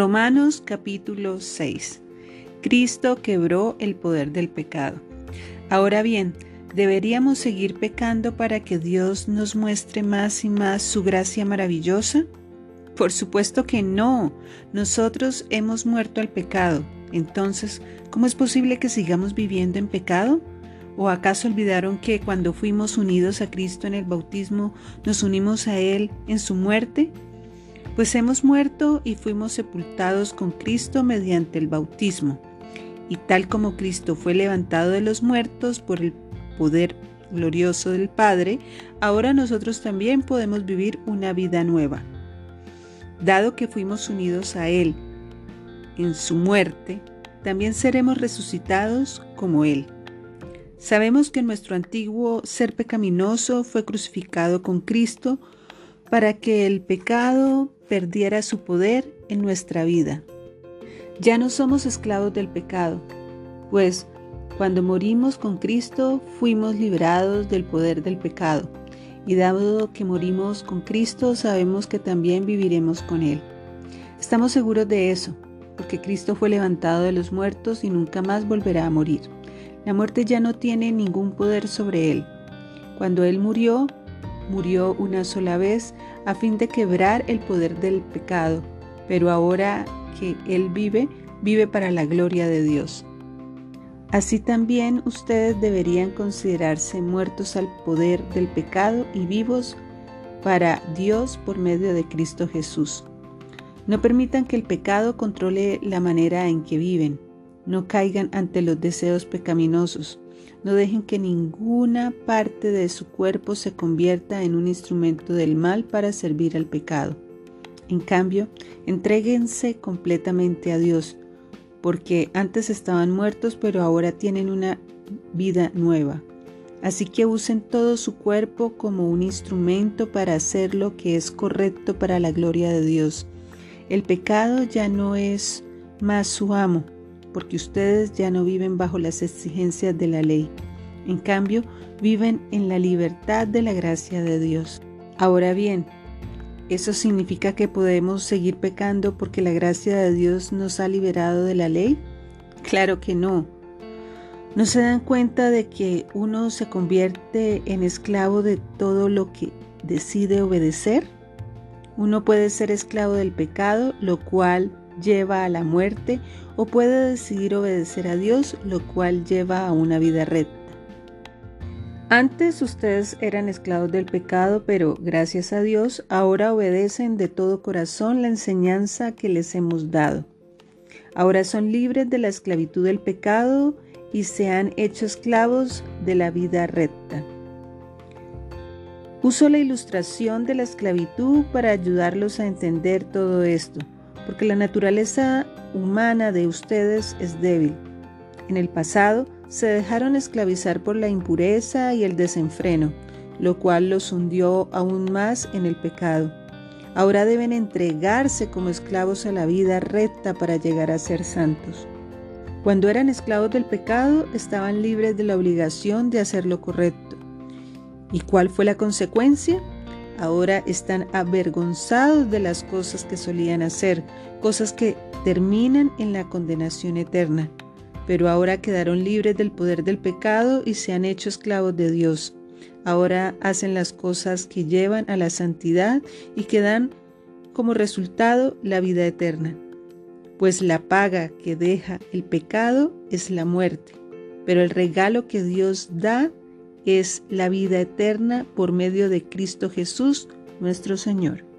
Romanos capítulo 6. Cristo quebró el poder del pecado. Ahora bien, ¿deberíamos seguir pecando para que Dios nos muestre más y más su gracia maravillosa? Por supuesto que no. Nosotros hemos muerto al pecado. Entonces, ¿cómo es posible que sigamos viviendo en pecado? ¿O acaso olvidaron que cuando fuimos unidos a Cristo en el bautismo, nos unimos a Él en su muerte? Pues hemos muerto y fuimos sepultados con Cristo mediante el bautismo. Y tal como Cristo fue levantado de los muertos por el poder glorioso del Padre, ahora nosotros también podemos vivir una vida nueva. Dado que fuimos unidos a Él en su muerte, también seremos resucitados como Él. Sabemos que nuestro antiguo ser pecaminoso fue crucificado con Cristo para que el pecado perdiera su poder en nuestra vida. Ya no somos esclavos del pecado, pues cuando morimos con Cristo fuimos liberados del poder del pecado, y dado que morimos con Cristo sabemos que también viviremos con Él. Estamos seguros de eso, porque Cristo fue levantado de los muertos y nunca más volverá a morir. La muerte ya no tiene ningún poder sobre Él. Cuando Él murió, murió una sola vez a fin de quebrar el poder del pecado, pero ahora que Él vive, vive para la gloria de Dios. Así también ustedes deberían considerarse muertos al poder del pecado y vivos para Dios por medio de Cristo Jesús. No permitan que el pecado controle la manera en que viven. No caigan ante los deseos pecaminosos. No dejen que ninguna parte de su cuerpo se convierta en un instrumento del mal para servir al pecado. En cambio, entréguense completamente a Dios, porque antes estaban muertos, pero ahora tienen una vida nueva. Así que usen todo su cuerpo como un instrumento para hacer lo que es correcto para la gloria de Dios. El pecado ya no es más su amo, porque ustedes ya no viven bajo las exigencias de la ley. En cambio, viven en la libertad de la gracia de Dios. Ahora bien, ¿eso significa que podemos seguir pecando porque la gracia de Dios nos ha liberado de la ley? Claro que no. ¿No se dan cuenta de que uno se convierte en esclavo de todo lo que decide obedecer? Uno puede ser esclavo del pecado, lo cual lleva a la muerte, o puede decidir obedecer a Dios, lo cual lleva a una vida recta. Antes ustedes eran esclavos del pecado, pero gracias a Dios ahora obedecen de todo corazón la enseñanza que les hemos dado. Ahora son libres de la esclavitud del pecado y se han hecho esclavos de la vida recta. Uso la ilustración de la esclavitud para ayudarlos a entender todo esto porque la naturaleza humana de ustedes es débil. En el pasado se dejaron esclavizar por la impureza y el desenfreno, lo cual los hundió aún más en el pecado. Ahora deben entregarse como esclavos a la vida recta para llegar a ser santos. Cuando eran esclavos del pecado, estaban libres de la obligación de hacer lo correcto. ¿Y cuál fue la consecuencia? Ahora están avergonzados de las cosas que solían hacer, cosas que terminan en la condenación eterna. Pero ahora quedaron libres del poder del pecado y se han hecho esclavos de Dios. Ahora hacen las cosas que llevan a la santidad y que dan como resultado la vida eterna. Pues la paga que deja el pecado es la muerte, pero el regalo que Dios da es la vida eterna por medio de Cristo Jesús, nuestro Señor.